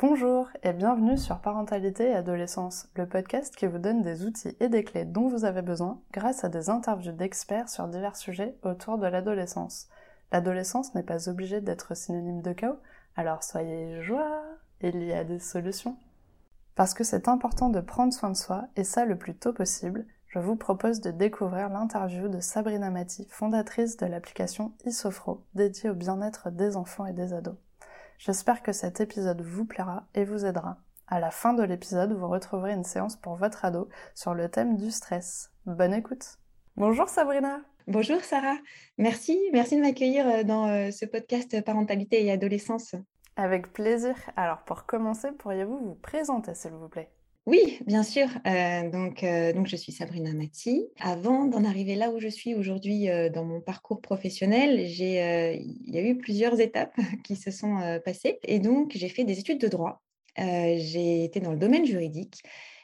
Bonjour et bienvenue sur Parentalité et Adolescence, le podcast qui vous donne des outils et des clés dont vous avez besoin grâce à des interviews d'experts sur divers sujets autour de l'adolescence. L'adolescence n'est pas obligée d'être synonyme de chaos, alors soyez joie, il y a des solutions. Parce que c'est important de prendre soin de soi, et ça le plus tôt possible, je vous propose de découvrir l'interview de Sabrina Mati, fondatrice de l'application Isofro, dédiée au bien-être des enfants et des ados. J'espère que cet épisode vous plaira et vous aidera. À la fin de l'épisode, vous retrouverez une séance pour votre ado sur le thème du stress. Bonne écoute. Bonjour Sabrina. Bonjour Sarah. Merci, merci de m'accueillir euh, dans euh, ce podcast Parentalité et Adolescence. Avec plaisir. Alors pour commencer, pourriez-vous vous présenter s'il vous plaît? Oui, bien sûr. Euh, donc, euh, donc, je suis Sabrina Mati. Avant d'en arriver là où je suis aujourd'hui euh, dans mon parcours professionnel, il y a eu plusieurs étapes qui se sont passées. Et donc, j'ai fait des études de droit. j'ai été dans le domaine juridique.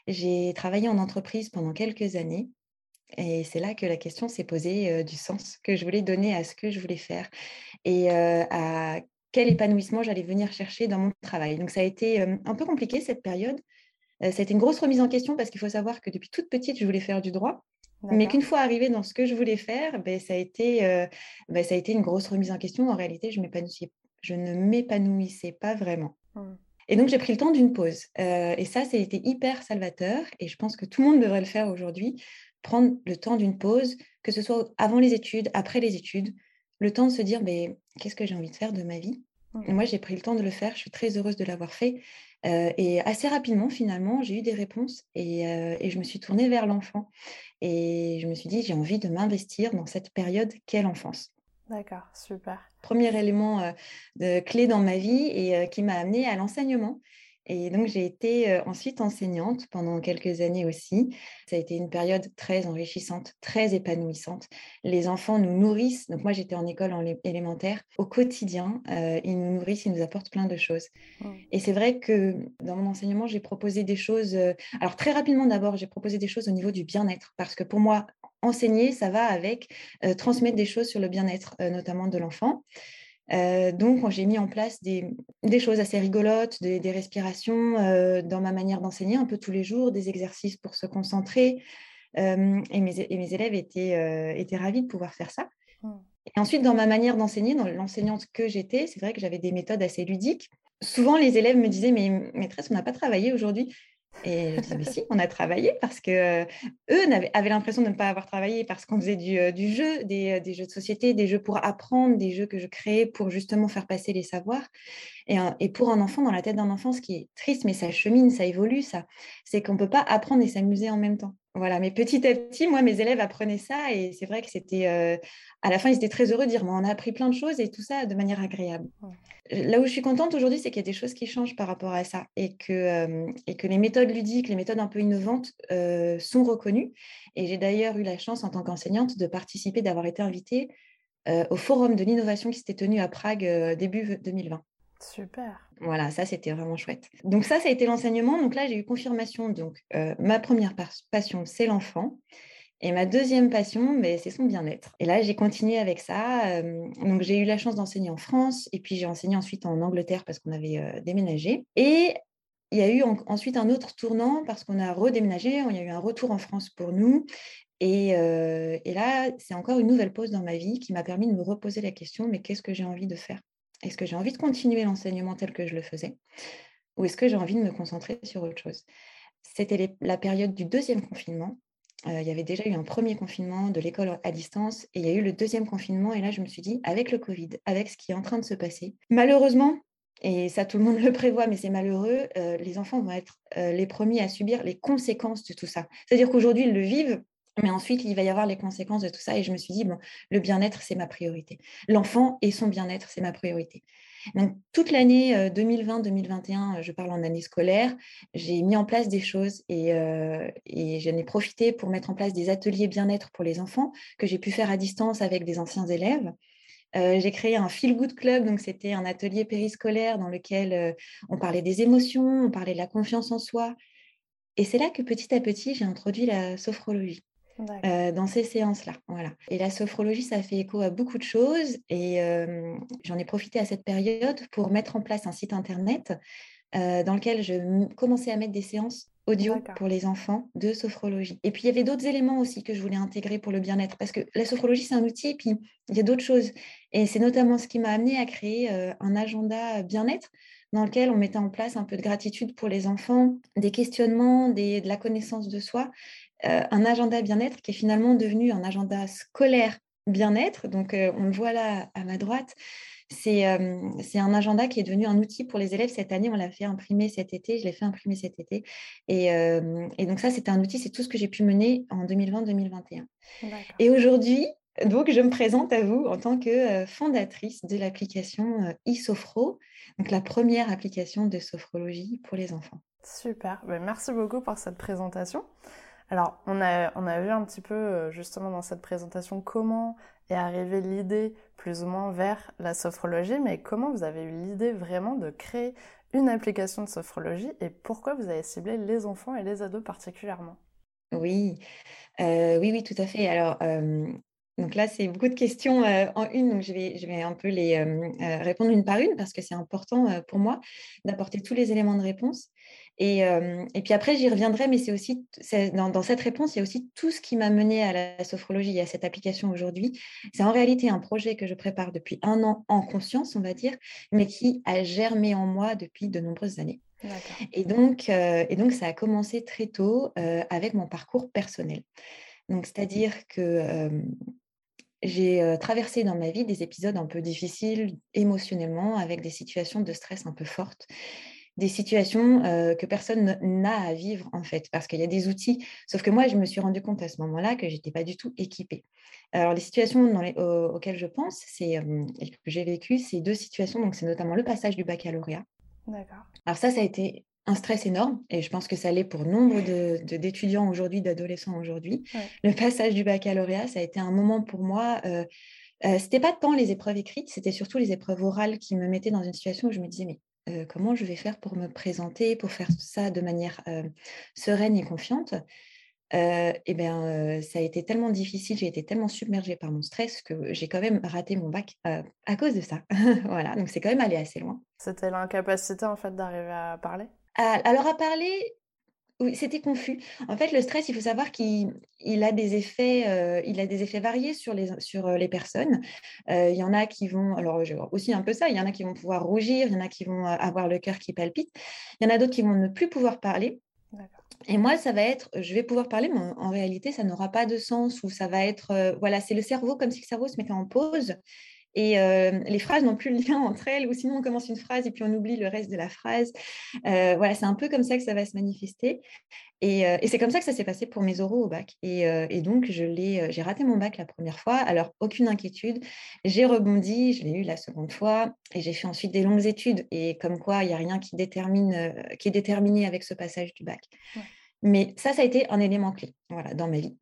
J'ai travaillé en entreprise pendant quelques années. Et c'est là que la question s'est posée du sens que je voulais donner à ce que je voulais faire et à quel épanouissement j'allais venir chercher dans mon travail. Donc, ça a été un peu compliqué cette période euh, ça a été une grosse remise en question parce qu'il faut savoir que depuis toute petite, je voulais faire du droit. Mais qu'une fois arrivée dans ce que je voulais faire, ben, ça, a été, euh, ben, ça a été une grosse remise en question. En réalité, je, je ne m'épanouissais pas vraiment. Mmh. Et donc, j'ai pris le temps d'une pause. Euh, et ça, ça a été hyper salvateur. Et je pense que tout le monde devrait le faire aujourd'hui. Prendre le temps d'une pause, que ce soit avant les études, après les études. Le temps de se dire, ben, qu'est-ce que j'ai envie de faire de ma vie? Mmh. Moi, j'ai pris le temps de le faire. Je suis très heureuse de l'avoir fait. Euh, et assez rapidement, finalement, j'ai eu des réponses euh, et, je me suis tournée vers l'enfant. Et je me suis dit, j'ai envie de m'investir dans cette période qu'est l'enfance. D'accord, super. Premier élément euh, de clé dans ma vie et qui m'a amenée à l'enseignement. Et donc, j'ai été ensuite enseignante pendant quelques années aussi. Ça a été une période très enrichissante, très épanouissante. Les enfants nous nourrissent. Donc, moi, j'étais en école en élémentaire. Au quotidien, ils nous nourrissent, ils nous apportent plein de choses. Mmh. Et c'est vrai que dans mon enseignement, j'ai proposé des choses. alors, très rapidement, d'abord, j'ai proposé des choses au niveau du bien-être. Parce que pour moi, enseigner, ça va avec transmettre des choses sur le bien-être, notamment de l'enfant. Euh, donc, j'ai mis en place des, choses assez rigolotes, des, respirations euh, dans ma manière d'enseigner un peu tous les jours, des exercices pour se concentrer. Euh, et, mes, élèves étaient, étaient ravis de pouvoir faire ça. Mmh. Et ensuite, dans ma manière d'enseigner, dans l'enseignante que j'étais, c'est vrai que j'avais des méthodes assez ludiques. Souvent, les élèves me disaient, mais maîtresse, on n'a pas travaillé aujourd'hui. Et je disais, si, on a travaillé parce que euh, eux avaient, l'impression de ne pas avoir travaillé parce qu'on faisait du, euh, jeu, euh, des, jeux de société, des jeux pour apprendre, des jeux que je créais pour justement faire passer les savoirs. Et, et pour un enfant, dans la tête d'un enfant, ce qui est triste, mais ça chemine, ça évolue, ça, c'est qu'on ne peut pas apprendre et s'amuser en même temps. Voilà, mais petit à petit, moi, mes élèves apprenaient ça et c'est vrai que c'était, à la fin, ils étaient très heureux de dire, on a appris plein de choses et tout ça de manière agréable. Là où je suis contente aujourd'hui, c'est qu'il y a des choses qui changent par rapport à ça et que, et que les méthodes ludiques, les méthodes un peu innovantes sont reconnues. Et j'ai d'ailleurs eu la chance, en tant qu'enseignante, de participer, d'avoir été invitée au forum de l'innovation qui s'était tenu à Prague début 2020. Super. Voilà, ça c'était vraiment chouette. Donc ça, ça a été l'enseignement. Donc là, j'ai eu confirmation. Donc euh, ma première passion, c'est l'enfant. Et ma deuxième passion, c'est son bien-être. Et là, j'ai continué avec ça. Euh, donc, j'ai eu la chance d'enseigner en France et puis j'ai enseigné ensuite en Angleterre parce qu'on avait euh, déménagé. Et il y a eu ensuite un autre tournant parce qu'on a redéménagé. Il y a eu un retour en France pour nous. Et là, c'est encore une nouvelle pause dans ma vie qui m'a permis de me reposer la question, mais qu'est-ce que j'ai envie de faire? Est-ce que j'ai envie de continuer l'enseignement tel que je le faisais ou est-ce que j'ai envie de me concentrer sur autre chose? C'était la période du deuxième confinement. Euh, il y avait déjà eu un premier confinement de l'école à distance et il y a eu le deuxième confinement. Et là, je me suis dit, avec le Covid, avec ce qui est en train de se passer, malheureusement, et ça tout le monde le prévoit, mais c'est malheureux, euh, les enfants vont être euh, les premiers à subir les conséquences de tout ça. C'est-à-dire qu'aujourd'hui, ils le vivent mais ensuite, il va y avoir les conséquences de tout ça. Et je me suis dit, bon, le bien-être, c'est ma priorité. L'enfant et son bien-être, c'est ma priorité. Donc, toute l'année 2020-2021, euh, je parle en année scolaire, j'ai mis en place des choses et, euh, et j'en ai profité pour mettre en place des ateliers bien-être pour les enfants que j'ai pu faire à distance avec des anciens élèves. Euh, j'ai créé un Feel Good Club, donc c'était un atelier périscolaire dans lequel on parlait des émotions, on parlait de la confiance en soi. Et c'est là que petit à petit, j'ai introduit la sophrologie. Dans ces séances-là. Voilà. Et la sophrologie, ça fait écho à beaucoup de choses. Et j'en ai profité à cette période pour mettre en place un site internet dans lequel je commençais à mettre des séances audio pour les enfants de sophrologie. Et puis, il y avait d'autres éléments aussi que je voulais intégrer pour le bien-être, parce que la sophrologie, c'est un outil, et puis il y a d'autres choses. Et c'est notamment ce qui m'a amené à créer un agenda bien-être dans lequel on mettait en place un peu de gratitude pour les enfants, des questionnements, des, de la connaissance de soi, un agenda bien-être qui est finalement devenu un agenda scolaire bien-être. Donc, on le voit là à ma droite. C'est un agenda qui est devenu un outil pour les élèves cette année. On l'a fait imprimer cet été. Je l'ai fait imprimer cet été. Et, donc ça, c'était un outil. C'est tout ce que j'ai pu mener en 2020-2021. Et aujourd'hui, donc, je me présente à vous en tant que fondatrice de l'application eSophro, donc la première application de sophrologie pour les enfants. Super. Ben, merci beaucoup pour cette présentation. Alors, on a, on a vu un petit peu justement dans cette présentation comment est arrivée l'idée plus ou moins vers la sophrologie, mais comment vous avez eu l'idée vraiment de créer une application de sophrologie et pourquoi vous avez ciblé les enfants et les ados particulièrement? Oui, euh, oui, oui, tout à fait. Alors, euh, donc là, c'est beaucoup de questions euh, en une, donc je vais, je vais un peu les répondre une par une parce que c'est important pour moi d'apporter tous les éléments de réponse. Et, et, puis après, j'y reviendrai, mais c'est aussi dans, dans, cette réponse, il y a aussi tout ce qui m'a mené à la sophrologie et à cette application aujourd'hui. C'est en réalité un projet que je prépare depuis un an en conscience, on va dire, mais qui a germé en moi depuis de nombreuses années. Et donc, et donc, ça a commencé très tôt avec mon parcours personnel. Donc, c'est-à-dire que j'ai traversé dans ma vie des épisodes un peu difficiles émotionnellement, avec des situations de stress un peu fortes des situations que personne n'a à vivre en fait, parce qu'il y a des outils. Sauf que moi, je me suis rendu compte à ce moment-là que j'étais pas du tout équipée. Alors les situations dans les, auxquelles je pense, c'est et que j'ai vécu, c'est deux situations. Donc c'est notamment le passage du baccalauréat. D'accord. Alors ça, ça a été un stress énorme, et je pense que ça l'est pour nombre d'étudiants aujourd'hui, d'adolescents aujourd'hui. Le passage du baccalauréat, ça a été un moment pour moi. Euh, euh, c'était pas tant les épreuves écrites, c'était surtout les épreuves orales qui me mettaient dans une situation où je me disais mais comment je vais faire pour me présenter, pour faire ça de manière sereine et confiante? et bien, ça a été tellement difficile, j'ai été tellement submergée par mon stress que j'ai quand même raté mon bac à cause de ça. voilà, donc c'est quand même allé assez loin. C'était l'incapacité en fait d'arriver à parler? Alors à parler, oui, c'était confus. En fait, le stress, il faut savoir qu'il a des effets, euh, il a des effets variés sur les, sur euh, les personnes. Euh, il y en a qui vont, alors aussi un peu ça, il y en a qui vont pouvoir rougir, il y en a qui vont avoir le cœur qui palpite, il y en a d'autres qui vont ne plus pouvoir parler. Et moi, ça va être, je vais pouvoir parler, mais en, réalité, ça n'aura pas de sens ou ça va être, voilà, c'est le cerveau comme si le cerveau se mettait en pause et les phrases n'ont plus le lien entre elles, ou sinon on commence une phrase et puis on oublie le reste de la phrase. voilà, c'est un peu comme ça que ça va se manifester. Et, c'est comme ça que ça s'est passé pour mes oraux au bac. Et, donc, j'ai raté mon bac la première fois. Alors, aucune inquiétude. J'ai rebondi, je l'ai eu la seconde fois. Et j'ai fait ensuite des longues études. Et comme quoi, il n'y a rien qui, détermine, qui est déterminé avec ce passage du bac. Mais ça, ça a été un élément clé voilà, dans ma vie.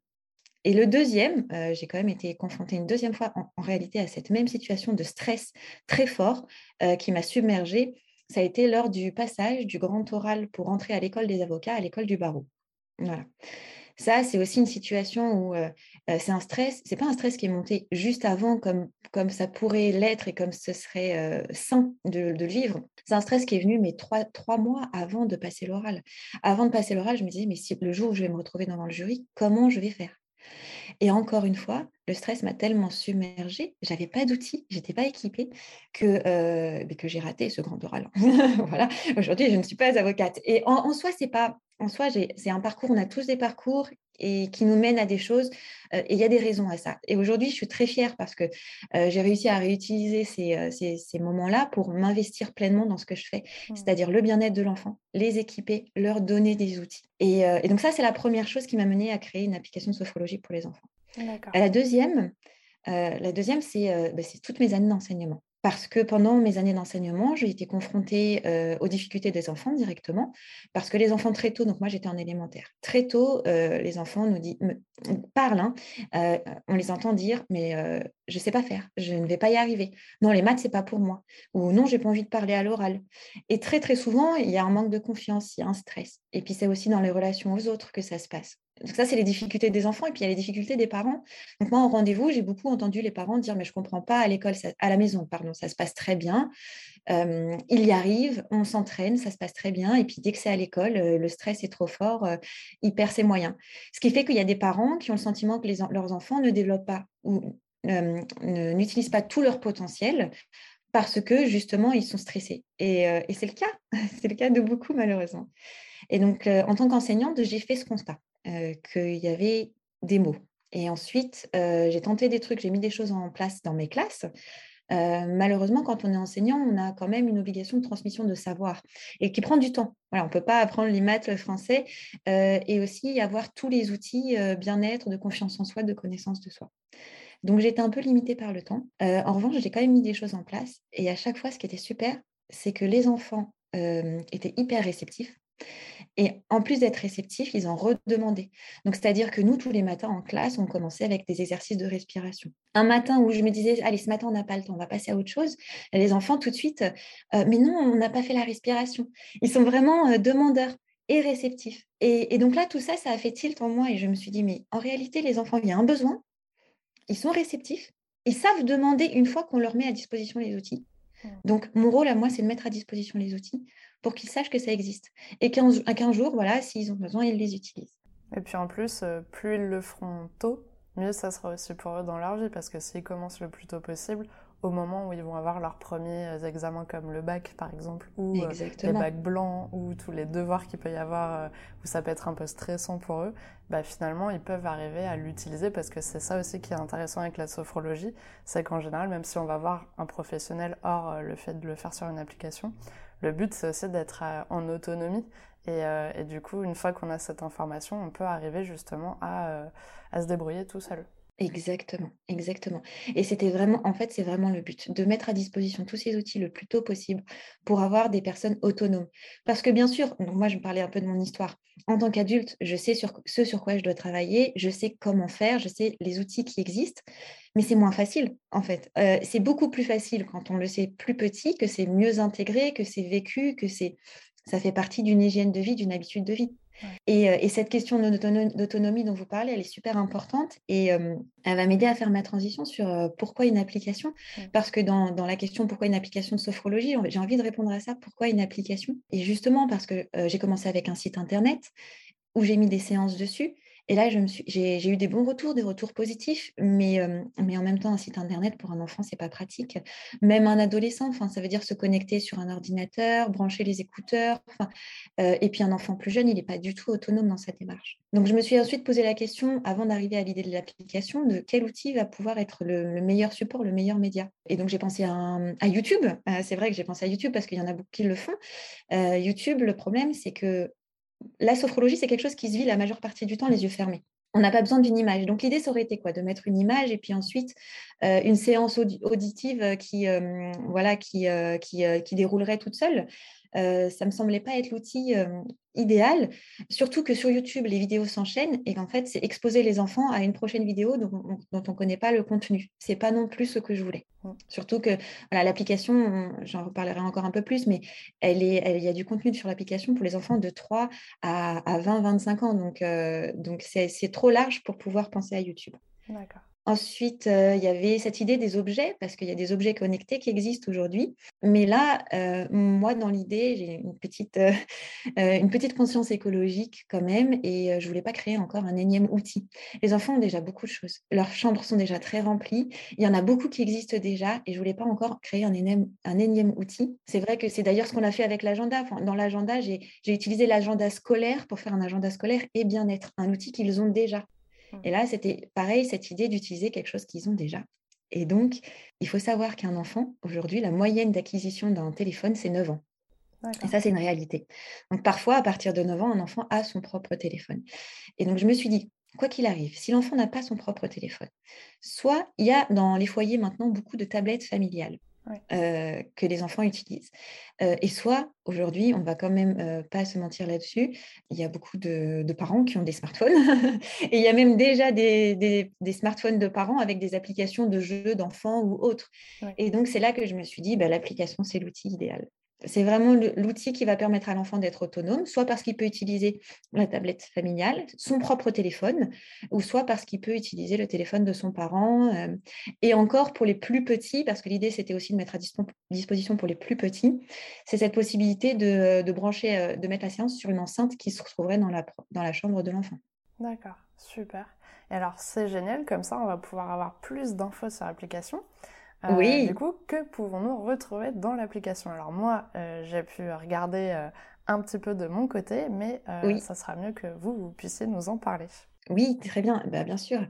Et le deuxième, euh, j'ai quand même été confrontée une deuxième fois en, réalité à cette même situation de stress très fort euh, qui m'a submergée. Ça a été lors du passage du grand oral pour entrer à l'école des avocats, à l'école du barreau. Voilà. Ça, c'est aussi une situation où euh, c'est un stress, c'est pas un stress qui est monté juste avant comme, comme ça pourrait l'être et comme ce serait sain de, le vivre. C'est un stress qui est venu mais trois, trois mois avant de passer l'oral. Avant de passer l'oral, je me disais, mais si, le jour où je vais me retrouver devant le jury, comment je vais faire? Et encore une fois, le stress m'a tellement submergée, j'avais pas d'outils, j'étais pas équipée, que, euh, que j'ai raté ce grand oral. voilà. Aujourd'hui, je ne suis pas avocate. Et en, soi, c'est pas, en soi, c'est un parcours. On a tous des parcours et qui nous mènent à des choses. Euh, et il y a des raisons à ça. Et aujourd'hui, je suis très fière parce que euh, j'ai réussi à réutiliser ces, ces, moments-là pour m'investir pleinement dans ce que je fais, mmh. c'est-à-dire le bien-être de l'enfant, les équiper, leur donner des outils. Et, et donc ça, c'est la première chose qui m'a menée à créer une application de sophrologie pour les enfants. La deuxième, euh, la deuxième euh, bah, c'est toutes mes années d'enseignement. Parce que pendant mes années d'enseignement, j'ai été confrontée euh, aux difficultés des enfants directement. Parce que les enfants, très tôt, donc moi j'étais en élémentaire, très tôt, les enfants nous parlent, hein, on les entend dire, mais je ne sais pas faire, je ne vais pas y arriver. Non, les maths, c'est pas pour moi. Ou non, j'ai pas envie de parler à l'oral. Et très, très souvent, il y a un manque de confiance, il y a un stress. Et puis c'est aussi dans les relations aux autres que ça se passe ça, c'est les difficultés des enfants et puis il y a les difficultés des parents. Donc moi, en rendez-vous, j'ai beaucoup entendu les parents dire, mais je ne comprends pas, à l'école, à la maison, pardon, ça se passe très bien. il y arrive, on s'entraîne, ça se passe très bien. Et puis dès que c'est à l'école, le stress est trop fort, il perd ses moyens. Ce qui fait qu'il y a des parents qui ont le sentiment que leurs enfants ne développent pas ou n'utilisent pas tout leur potentiel parce que justement, ils sont stressés. Et c'est le cas, c'est le cas de beaucoup malheureusement. Et donc, en tant qu'enseignante, j'ai fait ce constat. Euh, qu'il y avait des mots. Et ensuite, euh, j'ai tenté des trucs, j'ai mis des choses en place dans mes classes. Euh, malheureusement, quand on est enseignant, on a quand même une obligation de transmission de savoir et qui prend du temps. Voilà, on ne peut pas apprendre les maths, le français et aussi avoir tous les outils bien-être, de confiance en soi, de connaissance de soi. Donc, j'étais un peu limitée par le temps. en revanche, j'ai quand même mis des choses en place. Et à chaque fois, ce qui était super, c'est que les enfants étaient hyper réceptifs. Et en plus d'être réceptifs, ils en redemandaient. Donc, c'est-à-dire que nous, tous les matins en classe, on commençait avec des exercices de respiration. Un matin où je me disais, allez, ce matin, on n'a pas le temps, on va passer à autre chose, les enfants, tout de suite, euh, mais non, on n'a pas fait la respiration. Ils sont vraiment euh, demandeurs et réceptifs. Et, et, donc là, tout ça, ça a fait tilt en moi et je me suis dit, mais en réalité, les enfants, il y a un besoin, ils sont réceptifs, ils savent demander une fois qu'on leur met à disposition les outils. Mmh. Donc, mon rôle à moi, c'est de mettre à disposition les outils pour qu'ils sachent que ça existe. Et qu'un jour, voilà, s'ils ont besoin, ils les utilisent. Et puis en plus, euh, plus ils le feront tôt, mieux ça sera aussi pour eux dans leur vie, parce que s'ils commencent le plus tôt possible, au moment où ils vont avoir leurs premiers euh, examens comme le bac par exemple, ou euh, les bacs blancs, ou tous les devoirs qu'il peut y avoir, où ça peut être un peu stressant pour eux, bah, finalement ils peuvent arriver à l'utiliser parce que c'est ça aussi qui est intéressant avec la sophrologie, c'est qu'en général, même si on va voir un professionnel hors le fait de le faire sur une application, le but, c'est aussi d'être euh, en autonomie. Euh, et, du coup, une fois qu'on a cette information, on peut arriver justement à, euh, à se débrouiller tout seul. Exactement, exactement. Et c'était vraiment, en fait, c'est vraiment le but, de mettre à disposition tous ces outils le plus tôt possible pour avoir des personnes autonomes. Parce que bien sûr, moi, je me parlais un peu de mon histoire. En tant qu'adulte, je sais sur, ce sur quoi je dois travailler, je sais comment faire, je sais les outils qui existent, mais c'est moins facile, en fait. Euh, c'est beaucoup plus facile quand on le sait plus petit, que c'est mieux intégré, que c'est vécu, que c'est ça fait partie d'une hygiène de vie, d'une habitude de vie. Et, cette question d'autonomie dont vous parlez, elle est super importante et elle va m'aider à faire ma transition sur pourquoi une application. Parce que dans, la question pourquoi une application de sophrologie, j'ai envie de répondre à ça, pourquoi une application? Et justement parce que j'ai commencé avec un site internet où j'ai mis des séances dessus et là, j'ai eu des bons retours, des retours positifs, mais, en même temps, un site internet pour un enfant, c'est pas pratique. Même un adolescent, ça veut dire se connecter sur un ordinateur, brancher les écouteurs. Et puis un enfant plus jeune, il n'est pas du tout autonome dans sa démarche. Donc, je me suis ensuite posé la question, avant d'arriver à l'idée de l'application, de quel outil va pouvoir être le, meilleur support, le meilleur média. Et donc, j'ai pensé à, à YouTube. c'est vrai que j'ai pensé à YouTube parce qu'il y en a beaucoup qui le font. YouTube, le problème, c'est que la sophrologie, c'est quelque chose qui se vit la majeure partie du temps les yeux fermés. On n'a pas besoin d'une image. Donc l'idée, ça aurait été quoi? De mettre une image et puis ensuite euh, une séance auditive qui, euh, voilà, qui, euh, qui, qui, déroulerait toute seule? Euh, ça me semblait pas être l'outil idéal, surtout que sur YouTube, les vidéos s'enchaînent et qu'en fait, c'est exposer les enfants à une prochaine vidéo dont, on ne connaît pas le contenu. C'est pas non plus ce que je voulais. Surtout que voilà, l'application, j'en reparlerai encore un peu plus, mais elle est, il y a du contenu sur l'application pour les enfants de 3 à, à 20-25 ans. Donc, donc c'est trop large pour pouvoir penser à YouTube. D'accord. Ensuite, il y avait cette idée des objets, parce qu'il y a des objets connectés qui existent aujourd'hui. Mais là, moi, dans l'idée, j'ai une, petite, une petite conscience écologique quand même, et je ne voulais pas créer encore un énième outil. Les enfants ont déjà beaucoup de choses. Leurs chambres sont déjà très remplies. Il y en a beaucoup qui existent déjà, et je ne voulais pas encore créer un énième outil. C'est vrai que c'est d'ailleurs ce qu'on a fait avec l'agenda. dans l'agenda, j'ai utilisé l'agenda scolaire pour faire un agenda scolaire et bien-être, un outil qu'ils ont déjà. Et là, c'était pareil, cette idée d'utiliser quelque chose qu'ils ont déjà. Et donc, il faut savoir qu'un enfant, aujourd'hui, la moyenne d'acquisition d'un téléphone, c'est 9 ans. Et ça, c'est une réalité. Donc, parfois, à partir de 9 ans, un enfant a son propre téléphone. Et donc, je me suis dit, quoi qu'il arrive, si l'enfant n'a pas son propre téléphone, soit il y a dans les foyers maintenant beaucoup de tablettes familiales. Euh, que les enfants utilisent. Euh, et soit, aujourd'hui, on va quand même euh, pas se mentir là-dessus, il y a beaucoup de, parents qui ont des smartphones, et il y a même déjà des, smartphones de parents avec des applications de jeux d'enfants ou autres. Et donc, c'est là que je me suis dit, bah, l'application, c'est l'outil idéal. C'est vraiment l'outil qui va permettre à l'enfant d'être autonome, soit parce qu'il peut utiliser la tablette familiale, son propre téléphone, ou soit parce qu'il peut utiliser le téléphone de son parent. Euh, et encore pour les plus petits, parce que l'idée c'était aussi de mettre à disposition pour les plus petits, c'est cette possibilité de, brancher, euh, de mettre la séance sur une enceinte qui se retrouverait dans la, dans la chambre de l'enfant. D'accord, super. Et alors c'est génial, comme ça on va pouvoir avoir plus d'infos sur l'application. Euh, oui. Du coup, que pouvons-nous retrouver dans l'application? Alors moi, euh, j'ai pu regarder euh, un petit peu de mon côté, mais ça sera mieux que vous, vous puissiez nous en parler. Oui, très bien, bah, bien sûr.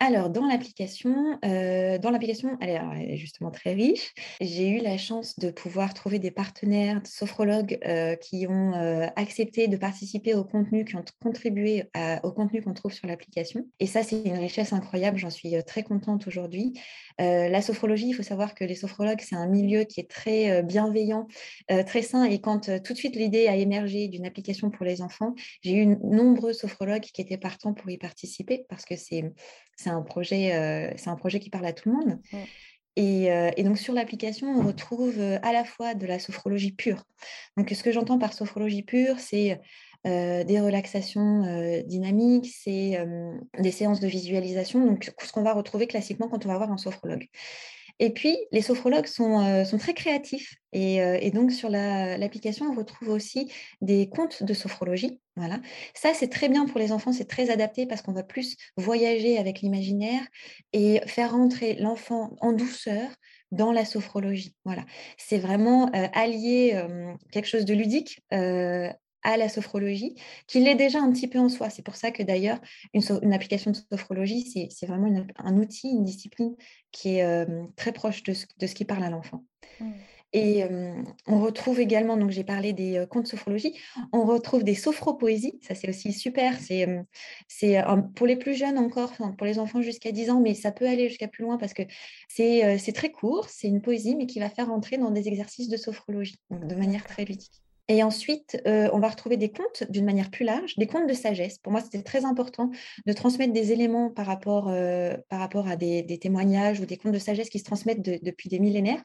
Alors, dans l'application, dans l'application, elle, est justement très riche. J'ai eu la chance de pouvoir trouver des partenaires, sophrologues qui ont accepté de participer au contenu, qui ont contribué au contenu qu'on trouve sur l'application. Et ça, c'est une richesse incroyable. J'en suis très contente aujourd'hui. la sophrologie, il faut savoir que les sophrologues, c'est un milieu qui est très bienveillant, très sain. Et quand tout de suite l'idée a émergé d'une application pour les enfants, j'ai eu nombreux sophrologues qui étaient partants pour y participer parce que c'est c'est un, projet, euh, c'est un projet qui parle à tout le monde. Et, euh, et, donc sur l'application, on retrouve euh, à la fois de la sophrologie pure. Donc ce que j'entends par sophrologie pure, c'est des relaxations dynamiques, c'est des séances de visualisation, donc ce qu'on va retrouver classiquement quand on va voir un sophrologue. Et puis, les sophrologues sont, sont très créatifs. Et, et donc, sur l'application, on retrouve aussi des contes de sophrologie. Voilà. Ça, c'est très bien pour les enfants, c'est très adapté parce qu'on va plus voyager avec l'imaginaire et faire rentrer l'enfant en douceur dans la sophrologie. Voilà. C'est vraiment euh, allier quelque chose de ludique à la sophrologie, qui l'est déjà un petit peu en soi. C'est pour ça que d'ailleurs, une, application de sophrologie, c'est vraiment un outil, une discipline qui est euh, très proche de ce, de ce, qui parle à l'enfant. Mmh. Et euh, on retrouve également, donc j'ai parlé des contes de sophrologie, on retrouve des sophropoésies, ça c'est aussi super, c'est c'est pour les plus jeunes encore, pour les enfants jusqu'à 10 ans, mais ça peut aller jusqu'à plus loin parce que c'est très court, c'est une poésie, mais qui va faire entrer dans des exercices de sophrologie, de manière très ludique. Et ensuite, euh, on va retrouver des contes d'une manière plus large, des contes de sagesse. Pour moi, c'était très important de transmettre des éléments par rapport, euh, par rapport à des, témoignages ou des contes de sagesse qui se transmettent depuis des millénaires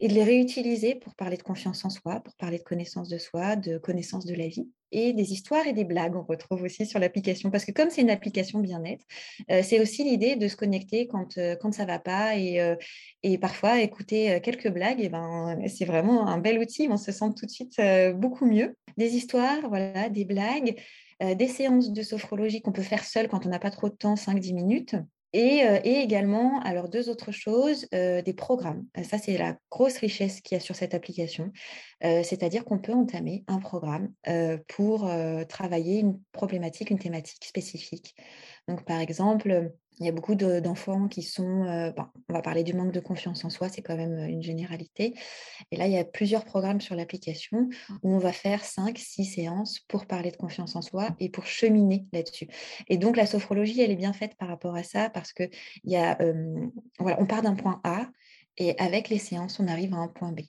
et de les réutiliser pour parler de confiance en soi, pour parler de connaissance de soi, de connaissance de la vie. Et des histoires et des blagues, on retrouve aussi sur l'application. Parce que comme c'est une application bien-être, euh, c'est aussi l'idée de se connecter quand, euh, ça ne va pas et, euh, parfois écouter quelques blagues. Et ben, c'est vraiment un bel outil, on se sent tout de suite beaucoup mieux. Des histoires, voilà, des blagues, des séances de sophrologie qu'on peut faire seul quand on n'a pas trop de temps, 5-10 minutes. Euh, et, également, alors deux autres choses, euh, des programmes. Euh, ça, c'est la grosse richesse qu'il y a sur cette application. C'est-à-dire qu'on peut entamer un programme pour travailler une problématique, une thématique spécifique. Donc, par exemple, il y a beaucoup d'enfants qui sont, euh, on va parler du manque de confiance en soi, c'est quand même une généralité. Et là, il y a plusieurs programmes sur l'application où on va faire 5, 6 séances pour parler de confiance en soi et pour cheminer là-dessus. Et donc, la sophrologie, elle est bien faite par rapport à ça parce que y a, voilà, on part d'un point A et avec les séances, on arrive à un point B.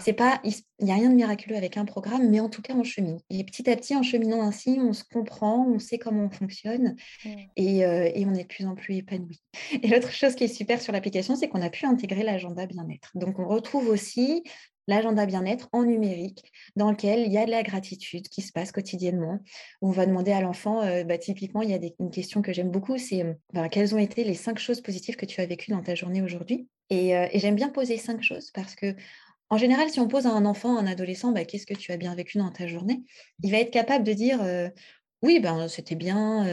C'est pas, il n'y a rien de miraculeux avec un programme, mais en tout cas, on chemine. Et petit à petit, en cheminant ainsi, on se comprend, on sait comment on fonctionne mmh. euh, et, on est de plus en plus épanoui. Et l'autre chose qui est super sur l'application, c'est qu'on a pu intégrer l'agenda bien-être. Donc, on retrouve aussi l'agenda bien-être en numérique, dans lequel il y a de la gratitude qui se passe quotidiennement. on va demander à l'enfant, euh, bah, typiquement, il y a une question que j'aime beaucoup, c'est bah, quelles ont été les cinq choses positives que tu as vécues dans ta journée aujourd'hui? Et, j'aime bien poser cinq choses parce que en général, si on pose à un enfant, un adolescent, bah, qu'est-ce que tu as bien vécu dans ta journée? Il va être capable de dire oui, ben, c'était bien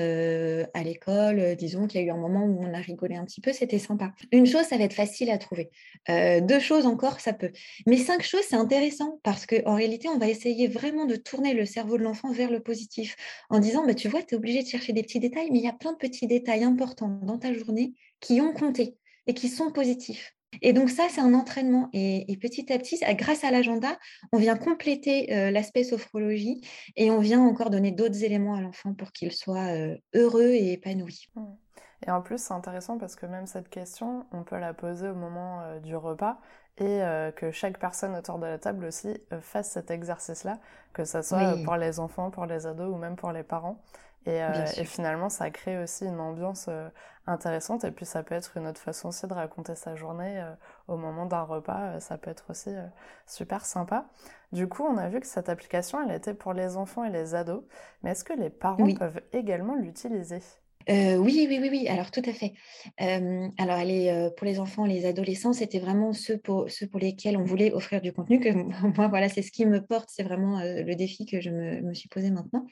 à l'école, disons qu'il y a eu un moment où on a rigolé un petit peu, c'était sympa. Une chose, ça va être facile à trouver. deux choses encore, ça peut. Mais cinq choses, c'est intéressant parce qu'en réalité, on va essayer vraiment de tourner le cerveau de l'enfant vers le positif en disant, bah, tu vois, tu es obligé de chercher des petits détails, mais il y a plein de petits détails importants dans ta journée qui ont compté et qui sont positifs. Et donc ça, c'est un entraînement. Et, petit à petit, grâce à l'agenda, on vient compléter euh, l'aspect sophrologie et on vient encore donner d'autres éléments à l'enfant pour qu'il soit euh, heureux et épanoui. Et en plus, c'est intéressant parce que même cette question, on peut la poser au moment euh, du repas et que chaque personne autour de la table aussi fasse cet exercice-là, que ce soit pour les enfants, pour les ados ou même pour les parents. Et, finalement, ça crée aussi une ambiance intéressante. Et puis, ça peut être une autre façon aussi de raconter sa journée au moment d'un repas. ça peut être aussi super sympa. Du coup, on a vu que cette application, elle était pour les enfants et les ados. Mais est-ce que les parents peuvent également l'utiliser? Oui, oui, oui, oui, alors tout à fait. alors, pour les enfants, les adolescents, c'était vraiment ceux pour, ceux pour lesquels on voulait offrir du contenu. Que moi, voilà, c'est ce qui me porte, c'est vraiment le défi que je me, me, suis posé maintenant.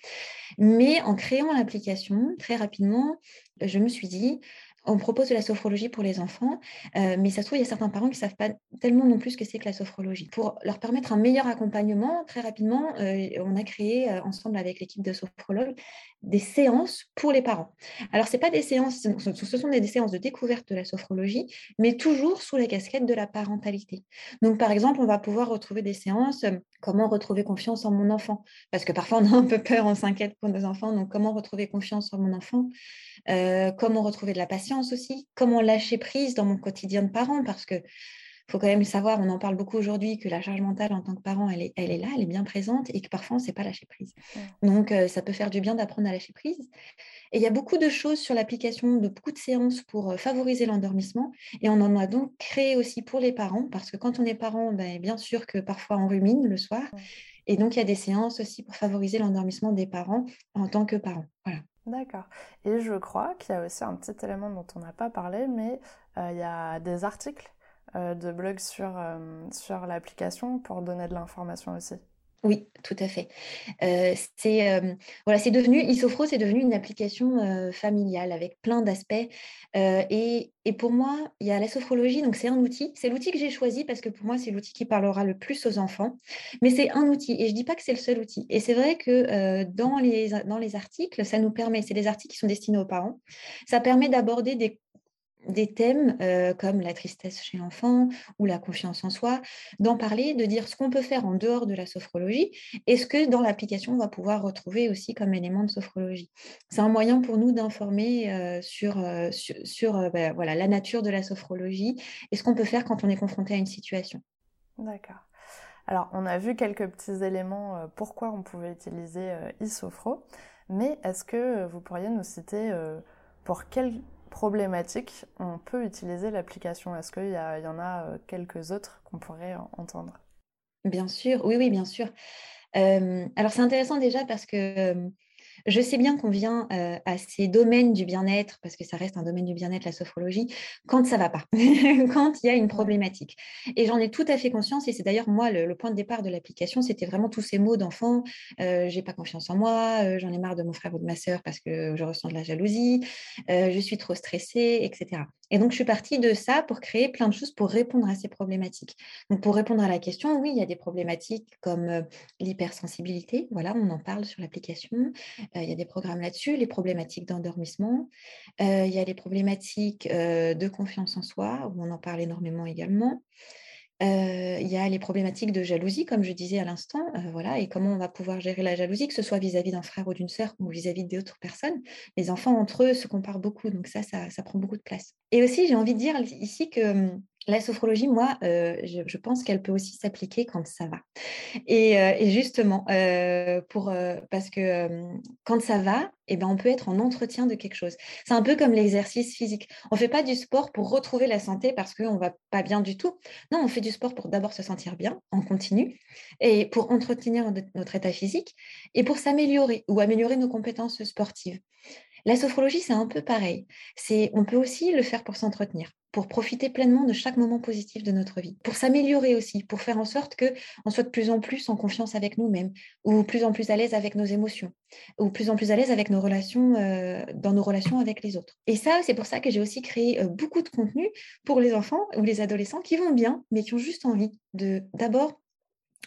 Mais en créant l'application, très rapidement, je me suis dit, on propose de la sophrologie pour les enfants, euh, mais ça se trouve, il y a certains parents qui ne savent pas tellement non plus ce que c'est que la sophrologie. Pour leur permettre un meilleur accompagnement, très rapidement, euh, on a créé euh, ensemble avec l'équipe de sophrologues des séances pour les parents. Alors, ce pas des séances, ce sont des séances de découverte de la sophrologie, mais toujours sous la casquette de la parentalité. Donc, par exemple, on va pouvoir retrouver des séances, comment retrouver confiance en mon enfant? Parce que parfois, on a un peu peur, on s'inquiète pour nos enfants, donc comment retrouver confiance en mon enfant? Comment retrouver de la patience? Aussi Comment lâcher prise dans mon quotidien de parent Parce que faut quand même le savoir, on en parle beaucoup aujourd'hui, que la charge mentale en tant que parent, elle est, elle est là, elle est bien présente et que parfois on ne sait pas lâcher prise. Donc, ça peut faire du bien d'apprendre à lâcher prise. Et il y a beaucoup de choses sur l'application, de beaucoup de séances pour favoriser l'endormissement. Et on en a donc créé aussi pour les parents, parce que quand on est parent, ben, bien sûr que parfois on rumine le soir. Et donc, il y a des séances aussi pour favoriser l'endormissement des parents en tant que parents. Voilà. D'accord. Et je crois qu'il y a aussi un petit élément dont on n'a pas parlé, mais il y a des articles euh, de blog sur, euh, sur l'application pour donner de l'information aussi. Oui, tout à fait. C'est voilà, c'est devenu Isofro, c'est devenu une application familiale avec plein d'aspects. Et, et, pour moi, il y a la sophrologie, donc c'est un outil. C'est l'outil que j'ai choisi parce que pour moi, c'est l'outil qui parlera le plus aux enfants. Mais c'est un outil et je dis pas que c'est le seul outil. Et c'est vrai que dans les dans les articles, ça nous permet. C'est des articles qui sont destinés aux parents. Ça permet d'aborder des des thèmes euh, comme la tristesse chez l'enfant ou la confiance en soi, d'en parler, de dire ce qu'on peut faire en dehors de la sophrologie et ce que dans l'application on va pouvoir retrouver aussi comme élément de sophrologie. C'est un moyen pour nous d'informer euh, sur, euh, sur, ben, voilà, la nature de la sophrologie et ce qu'on peut faire quand on est confronté à une situation. D'accord. Alors, on a vu quelques petits éléments pourquoi on pouvait utiliser Isophro, mais est-ce que vous pourriez nous citer pour quel problématique, on peut utiliser l'application Est-ce qu'il y, y, en a euh, quelques autres qu'on pourrait entendre? Bien sûr, oui, oui, bien sûr. Euh, alors c'est intéressant déjà parce que je sais bien qu'on vient à ces domaines du bien-être, parce que ça reste un domaine du bien-être, la sophrologie, quand ça ne va pas, quand il y a une problématique. Et j'en ai tout à fait conscience, et c'est d'ailleurs moi le, point de départ de l'application, c'était vraiment tous ces mots d'enfant, j'ai pas confiance en moi, j'en ai marre de mon frère ou de ma sœur parce que je ressens de la jalousie, je suis trop stressée, etc. Et donc, je suis partie de ça pour créer plein de choses pour répondre à ces problématiques. Donc, pour répondre à la question, oui, il y a des problématiques comme l'hypersensibilité. Voilà, on en parle sur l'application. il y a des programmes là-dessus. Les problématiques d'endormissement. il y a les problématiques de confiance en soi, où on en parle énormément également. Il y a les problématiques de jalousie, comme je disais à l'instant, voilà, et comment on va pouvoir gérer la jalousie, que ce soit vis-à-vis d'un frère ou d'une sœur ou vis-à-vis d'autres personnes. Les enfants entre eux se comparent beaucoup, donc ça, ça prend beaucoup de place. Et aussi, j'ai envie de dire ici que la sophrologie, moi, euh, je, pense qu'elle peut aussi s'appliquer quand ça va. Et, euh, justement, euh, parce que quand ça va, eh ben, on peut être en entretien de quelque chose. C'est un peu comme l'exercice physique. On ne fait pas du sport pour retrouver la santé parce qu'on ne va pas bien du tout. Non, on fait du sport pour d'abord se sentir bien, en continu, et pour entretenir notre état physique, et pour s'améliorer ou améliorer nos compétences sportives. La sophrologie, c'est un peu pareil. On peut aussi le faire pour s'entretenir, pour profiter pleinement de chaque moment positif de notre vie, pour s'améliorer aussi, pour faire en sorte que on soit de plus en plus en confiance avec nous-mêmes, ou plus en plus à l'aise avec nos émotions, ou plus en plus à l'aise avec nos relations, euh, dans nos relations avec les autres. Et ça, c'est pour ça que j'ai aussi créé euh, beaucoup de contenu pour les enfants ou les adolescents qui vont bien, mais qui ont juste envie de d'abord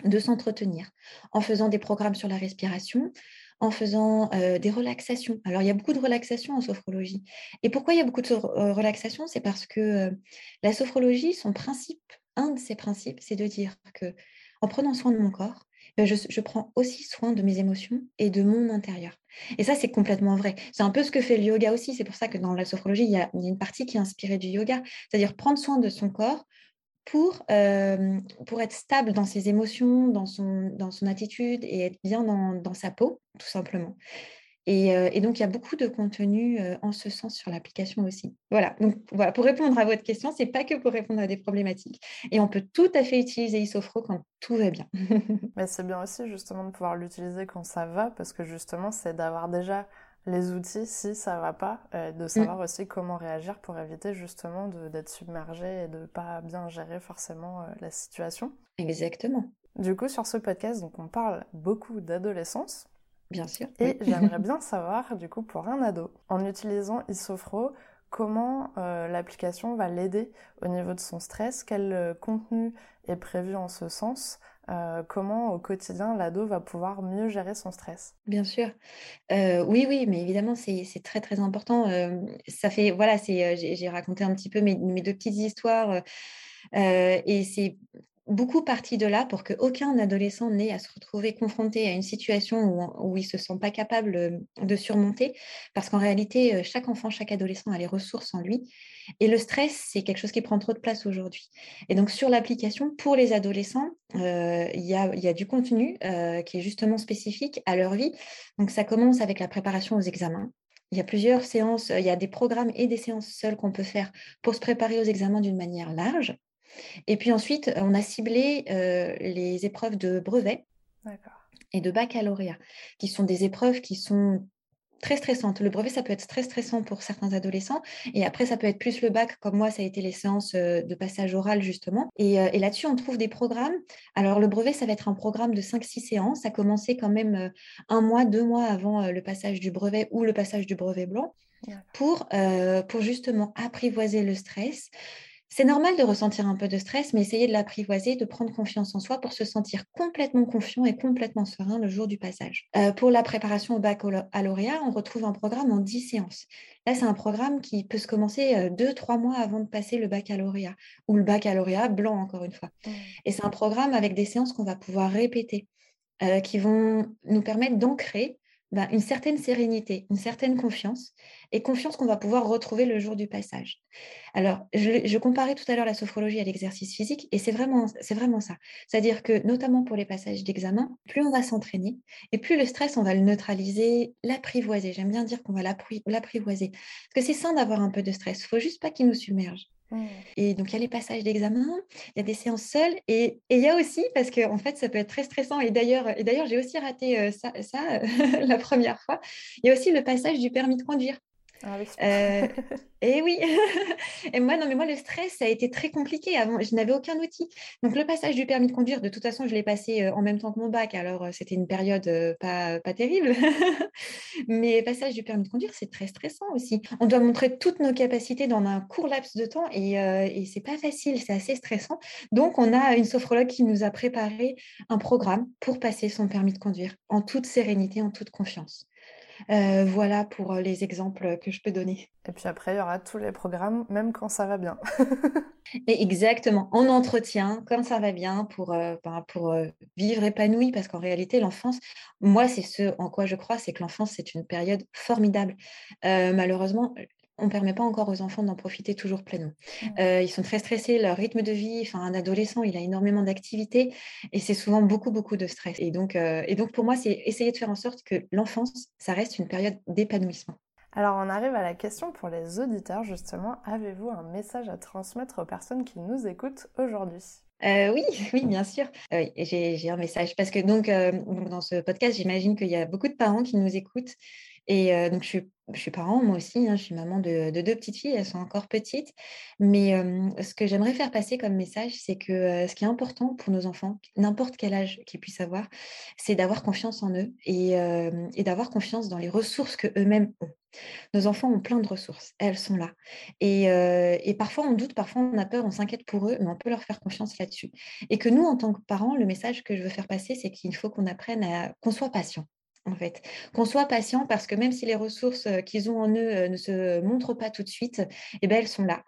de s'entretenir en faisant des programmes sur la respiration, en faisant des relaxations. Alors, il y a beaucoup de relaxations en sophrologie. Et pourquoi il y a beaucoup de relaxations C'est parce que la sophrologie, son principe, un de ses principes, c'est de dire que en prenant soin de mon corps, ben, je, prends aussi soin de mes émotions et de mon intérieur. Et ça, c'est complètement vrai. C'est un peu ce que fait le yoga aussi. C'est pour ça que dans la sophrologie, il y a une partie qui est inspirée du yoga, c'est-à-dire prendre soin de son corps pour, pour être stable dans ses émotions, dans son, dans son attitude et être bien dans, dans sa peau, tout simplement. Et, donc, il y a beaucoup de contenu en ce sens sur l'application aussi. Voilà, donc voilà, pour répondre à votre question, ce n'est pas que pour répondre à des problématiques. Et on peut tout à fait utiliser Isofro quand tout va bien. Mais c'est bien aussi justement de pouvoir l'utiliser quand ça va, parce que justement, c'est d'avoir déjà les outils si ça va pas, de mmh. savoir aussi comment réagir pour éviter justement d'être submergé et de ne pas bien gérer forcément la situation. Exactement. Du coup, sur ce podcast, donc on parle beaucoup d'adolescence, Bien sûr. Et j'aimerais bien savoir, du coup, pour un ado, en utilisant Isofro, comment euh, l'application va l'aider au niveau de son stress, quel euh, contenu est prévu en ce sens, euh, comment au quotidien l'ado va pouvoir mieux gérer son stress? Bien sûr. oui, oui, mais évidemment, c'est très, très important. ça fait, voilà, j'ai raconté un petit peu mes, mes deux petites histoires. et c'est beaucoup parti de là pour qu'aucun adolescent n'ait à se retrouver confronté à une situation où, il ne se sent pas capable euh, de surmonter, parce qu'en réalité, euh, chaque enfant, chaque adolescent a les ressources en lui. Et le stress, c'est quelque chose qui prend trop de place aujourd'hui. Et donc, sur l'application, pour les adolescents, euh, il y, a, du contenu qui est justement spécifique à leur vie. Donc, ça commence avec la préparation aux examens. Il y a plusieurs séances, il y a des programmes et des séances seules qu'on peut faire pour se préparer aux examens d'une manière large. Et puis ensuite, on a ciblé euh, les épreuves de brevet et de baccalauréat, qui sont des épreuves qui sont très stressantes. Le brevet, ça peut être très stressant pour certains adolescents. Et après, ça peut être plus le bac, comme moi, ça a été les séances euh, de passage oral, justement. Euh, et, là-dessus, on trouve des programmes. Alors, le brevet, ça va être un programme de 5-6 séances. Ça a commencé quand même un mois, deux mois avant le passage du brevet ou le passage du brevet blanc. Pour, pour justement apprivoiser le stress, c'est normal de ressentir un peu de stress, mais essayez de l'apprivoiser, de prendre confiance en soi pour se sentir complètement confiant et complètement serein le jour du passage. Euh, pour la préparation au baccalauréat, on retrouve un programme en 10 séances. Là, c'est un programme qui peut se commencer 2-3 euh, mois avant de passer le baccalauréat, ou le baccalauréat blanc, encore une fois. Mmh. Et c'est un programme avec des séances qu'on va pouvoir répéter, euh, qui vont nous permettre d'ancrer ben, une certaine sérénité, une certaine confiance, et confiance qu'on va pouvoir retrouver le jour du passage. Alors, je, comparais tout à l'heure la sophrologie à l'exercice physique, et c'est vraiment, c'est vraiment ça. C'est-à-dire que, notamment pour les passages d'examen, plus on va s'entraîner, et plus le stress, on va le neutraliser, l'apprivoiser. J'aime bien dire qu'on va l'apprivoiser. Parce que c'est sain d'avoir un peu de stress, il faut juste pas qu'il nous submerge. Et donc, il y a les passages d'examen, il y a des séances seules. Et, il y a aussi, parce que en fait, ça peut être très stressant. Et d'ailleurs, et d'ailleurs j'ai aussi raté euh, ça, ça la première fois. Il y a aussi le passage du permis de conduire. Ah euh, et oui. et moi, non, mais moi, le stress, a été très compliqué avant. Je n'avais aucun outil. Donc, le passage du permis de conduire, de toute façon, je l'ai passé euh, en même temps que mon bac. Alors, euh, c'était une période pas, terrible. mais le passage du permis de conduire, c'est très stressant aussi. On doit montrer toutes nos capacités dans un court laps de temps et, et c'est pas facile, c'est assez stressant. Donc, on a une sophrologue qui nous a préparé un programme pour passer son permis de conduire en toute sérénité, en toute confiance. Euh, voilà pour euh, les exemples que je peux donner. Et puis après, il y aura tous les programmes, même quand ça va bien. exactement, en entretien, quand ça va bien, pour, euh, ben, pour vivre épanoui, parce qu'en réalité, l'enfance, moi, c'est ce en quoi je crois, c'est que l'enfance, c'est une période formidable. malheureusement, on ne permet pas encore aux enfants d'en profiter toujours pleinement. Euh, ils sont très stressés, leur rythme de vie, enfin, un adolescent, il a énormément d'activités et c'est souvent beaucoup, beaucoup de stress. Et donc, euh, et donc pour moi, c'est essayer de faire en sorte que l'enfance, ça reste une période d'épanouissement. Alors on arrive à la question pour les auditeurs, justement, avez-vous un message à transmettre aux personnes qui nous écoutent aujourd'hui? Euh, oui, oui, bien sûr. j'ai un message parce que donc dans ce podcast, j'imagine qu'il y a beaucoup de parents qui nous écoutent et donc, je suis, je suis parent, moi aussi, hein, je suis maman de, deux petites filles, elles sont encore petites. Mais ce que j'aimerais faire passer comme message, c'est que ce qui est important pour nos enfants, n'importe quel âge qu'ils puissent avoir, c'est d'avoir confiance en eux et, d'avoir confiance dans les ressources qu'eux-mêmes ont. Nos enfants ont plein de ressources, elles sont là. Et, et, parfois on doute, parfois on a peur, on s'inquiète pour eux, mais on peut leur faire confiance là-dessus. Et que nous, en tant que parents, le message que je veux faire passer, c'est qu'il faut qu'on apprenne à qu'on soit patient Qu'on soit patient parce que même si les ressources qu'ils ont en eux ne se montrent pas tout de suite, eh ben, elles sont là.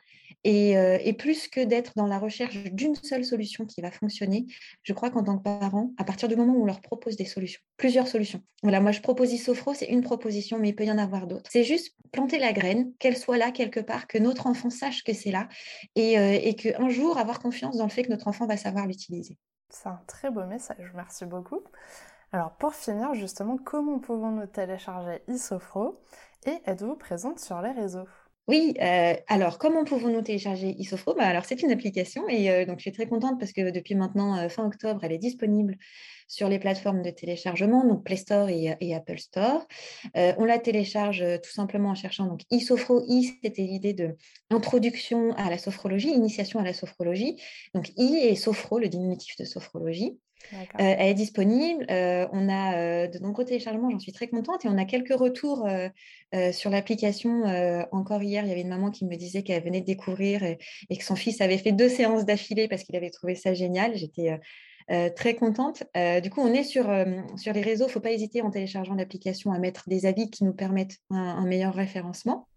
Et, plus que d'être dans la recherche d'une seule solution qui va fonctionner, je crois qu'en tant que parent, à partir du moment où on leur propose des solutions, plusieurs solutions. Voilà, moi je propose Isofro, c'est une proposition, mais il peut y en avoir d'autres. C'est juste planter la graine, qu'elle soit là quelque part, que notre enfant sache que c'est là, et, et qu'un jour avoir confiance dans le fait que notre enfant va savoir l'utiliser. C'est un très beau message, merci beaucoup. Alors pour finir, justement, comment pouvons-nous télécharger Isofro et êtes-vous présente sur les réseaux? Oui, euh, alors comment pouvons-nous télécharger Isofro? Bah, Alors c'est une application et euh, donc je suis très contente parce que depuis maintenant euh, fin octobre, elle est disponible sur les plateformes de téléchargement, donc Play Store et, Apple Store. on la télécharge tout simplement en cherchant donc Isofro. I, c'était l'idée de introduction à la sophrologie, initiation à la sophrologie. Donc I et sophro, le diminutif de sophrologie. Euh, elle est disponible. Euh, on a euh, de nombreux téléchargements, j'en suis très contente. Et on a quelques retours sur l'application. encore hier, il y avait une maman qui me disait qu'elle venait de découvrir et, que son fils avait fait deux séances d'affilée parce qu'il avait trouvé ça génial. J'étais très contente. du coup, on est sur, sur les réseaux. Il ne faut pas hésiter en téléchargeant l'application à mettre des avis qui nous permettent un, meilleur référencement.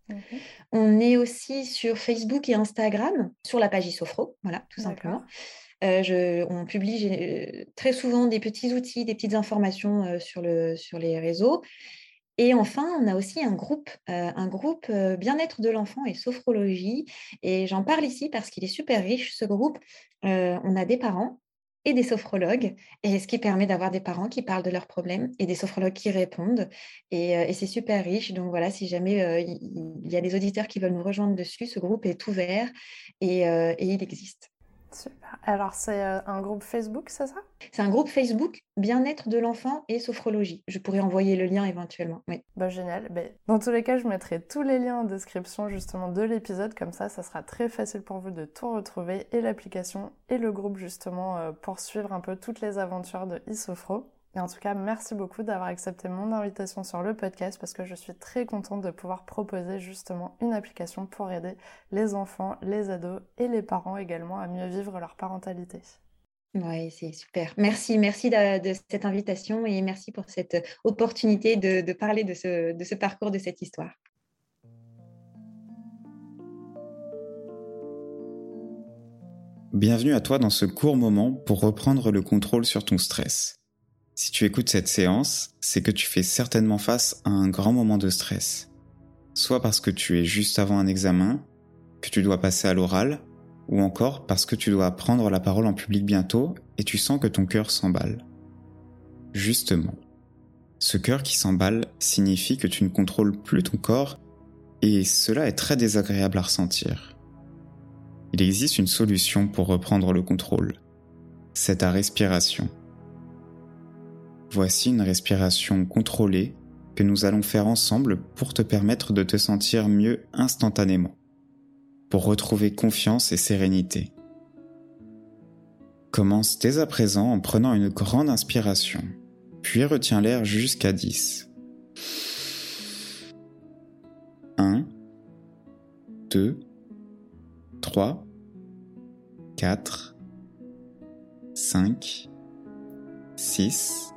On est aussi sur Facebook et Instagram, sur la page Isofro, voilà, tout simplement. Euh, on publie euh, très souvent des petits outils, des petites informations euh, sur, le, sur les réseaux. Et enfin, on a aussi un groupe, un groupe bien-être de l'enfant et sophrologie. Et j'en parle ici parce qu'il est super riche, ce groupe. on a des parents et des sophrologues, et ce qui permet d'avoir des parents qui parlent de leurs problèmes et des sophrologues qui répondent. Et, c'est super riche. Donc voilà, si jamais il y, a des auditeurs qui veulent nous rejoindre dessus, ce groupe est ouvert et il existe. Super. Alors, c'est euh, un groupe Facebook, c'est ça? C'est un groupe Facebook bien-être de l'enfant et sophrologie. Je pourrais envoyer le lien éventuellement. Oui. Bah, génial. Bah, dans tous les cas, je mettrai tous les liens en description justement de l'épisode. Comme ça, ça sera très facile pour vous de tout retrouver et l'application et le groupe justement euh, pour suivre un peu toutes les aventures de Isofro. Et en tout cas, merci beaucoup d'avoir accepté mon invitation sur le podcast parce que je suis très contente de pouvoir proposer justement une application pour aider les enfants, les ados et les parents également à mieux vivre leur parentalité. Oui, c'est super. Merci, merci de, cette invitation et merci pour cette opportunité de, parler de ce, de ce parcours, de cette histoire. Bienvenue à toi dans ce court moment pour reprendre le contrôle sur ton stress. Si tu écoutes cette séance, c'est que tu fais certainement face à un grand moment de stress. Soit parce que tu es juste avant un examen, que tu dois passer à l'oral, ou encore parce que tu dois prendre la parole en public bientôt et tu sens que ton cœur s'emballe. Justement, ce cœur qui s'emballe signifie que tu ne contrôles plus ton corps et cela est très désagréable à ressentir. Il existe une solution pour reprendre le contrôle. C'est ta respiration. Voici une respiration contrôlée que nous allons faire ensemble pour te permettre de te sentir mieux instantanément, pour retrouver confiance et sérénité. Commence dès à présent en prenant une grande inspiration, puis retiens l'air jusqu'à 10. 1, 2, 3, 4, 5, 6,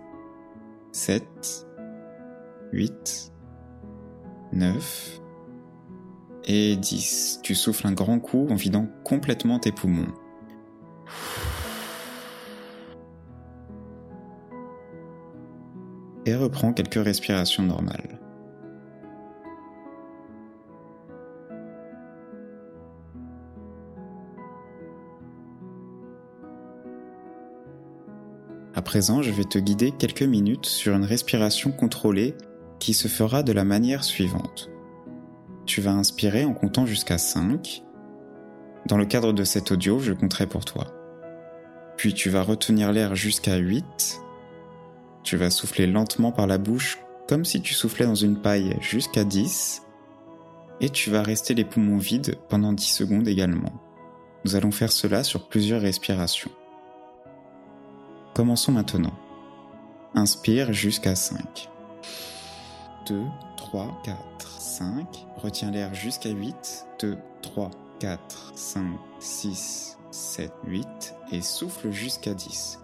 7, 8, 9 et 10. Tu souffles un grand coup en vidant complètement tes poumons. Et reprends quelques respirations normales. À présent, je vais te guider quelques minutes sur une respiration contrôlée qui se fera de la manière suivante. Tu vas inspirer en comptant jusqu'à 5. Dans le cadre de cet audio, je compterai pour toi. Puis tu vas retenir l'air jusqu'à 8. Tu vas souffler lentement par la bouche comme si tu soufflais dans une paille jusqu'à 10. Et tu vas rester les poumons vides pendant 10 secondes également. Nous allons faire cela sur plusieurs respirations. Commençons maintenant. Inspire jusqu'à 5. 2, 3, 4, 5. Retiens l'air jusqu'à 8. 2, 3, 4, 5, 6, 7, 8. Et souffle jusqu'à 10.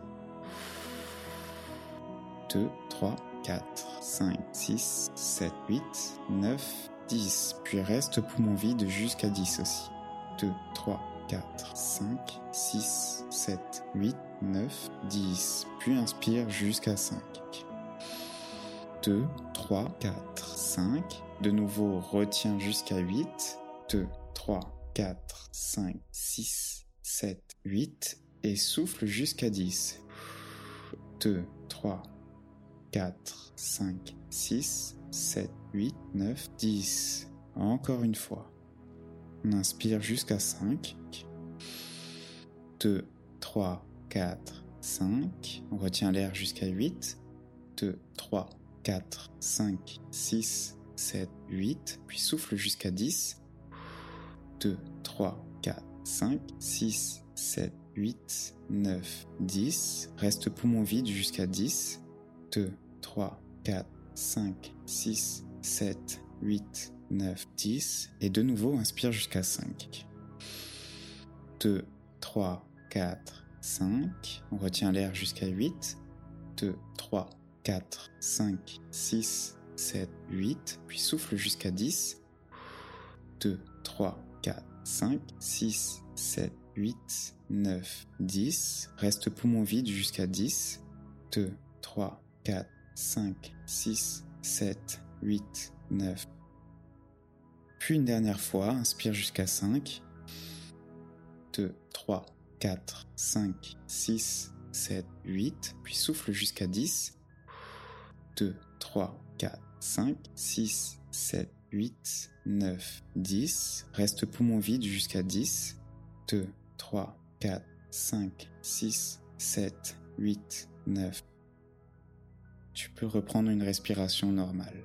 2, 3, 4, 5, 6, 7, 8, 9, 10. Puis reste poumon vide jusqu'à 10 aussi. 2, 3, 4, 5, 6, 7, 8, 9, 10. Puis inspire jusqu'à 5. 2, 3, 4, 5. De nouveau, retiens jusqu'à 8. 2, 3, 4, 5, 6, 7, 8. Et souffle jusqu'à 10. 2, 3, 4, 5, 6, 7, 8, 9, 10. Encore une fois. On inspire jusqu'à 5. 2, 3, 4, 5. On retient l'air jusqu'à 8. 2, 3, 4, 5, 6, 7, 8. Puis souffle jusqu'à 10. 2, 3, 4, 5, 6, 7, 8, 9, 10. Reste poumon vide jusqu'à 10. 2, 3, 4, 5, 6, 7, 8, 9, 10. Et de nouveau, inspire jusqu'à 5. 2, 3, 4, 5. On retient l'air jusqu'à 8. 2, 3, 4, 5, 6, 7, 8. Puis souffle jusqu'à 10. 2, 3, 4, 5, 6, 7, 8, 9, 10. Reste poumon vide jusqu'à 10. 2, 3, 4, 5, 6, 7, 8, 9. Puis une dernière fois, inspire jusqu'à 5. 2, 3, 4, 5, 6, 7, 8. Puis souffle jusqu'à 10. 2, 3, 4, 5, 6, 7, 8, 9, 10. Reste poumon vide jusqu'à 10. 2, 3, 4, 5, 6, 7, 8, 9. Tu peux reprendre une respiration normale.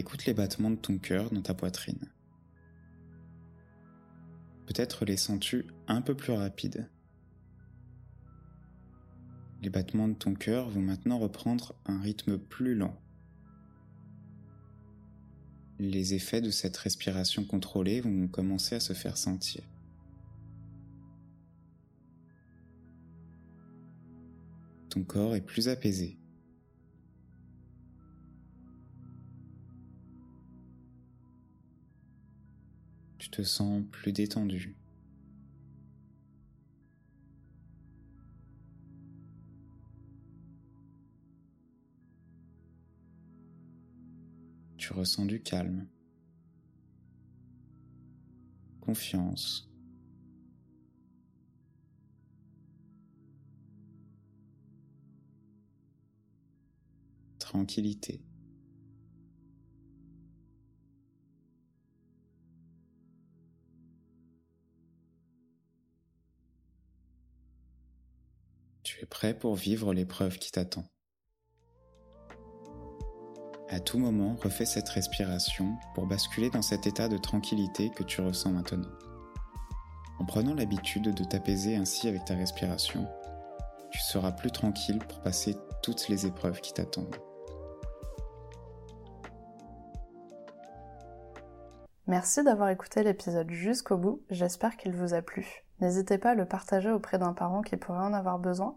Écoute les battements de ton cœur dans ta poitrine. Peut-être les sens-tu un peu plus rapides. Les battements de ton cœur vont maintenant reprendre un rythme plus lent. Les effets de cette respiration contrôlée vont commencer à se faire sentir. Ton corps est plus apaisé. Te sens plus détendu. Tu ressens du calme, confiance, tranquillité. Prêt pour vivre l'épreuve qui t'attend. À tout moment, refais cette respiration pour basculer dans cet état de tranquillité que tu ressens maintenant. En prenant l'habitude de t'apaiser ainsi avec ta respiration, tu seras plus tranquille pour passer toutes les épreuves qui t'attendent. Merci d'avoir écouté l'épisode jusqu'au bout, j'espère qu'il vous a plu. N'hésitez pas à le partager auprès d'un parent qui pourrait en avoir besoin,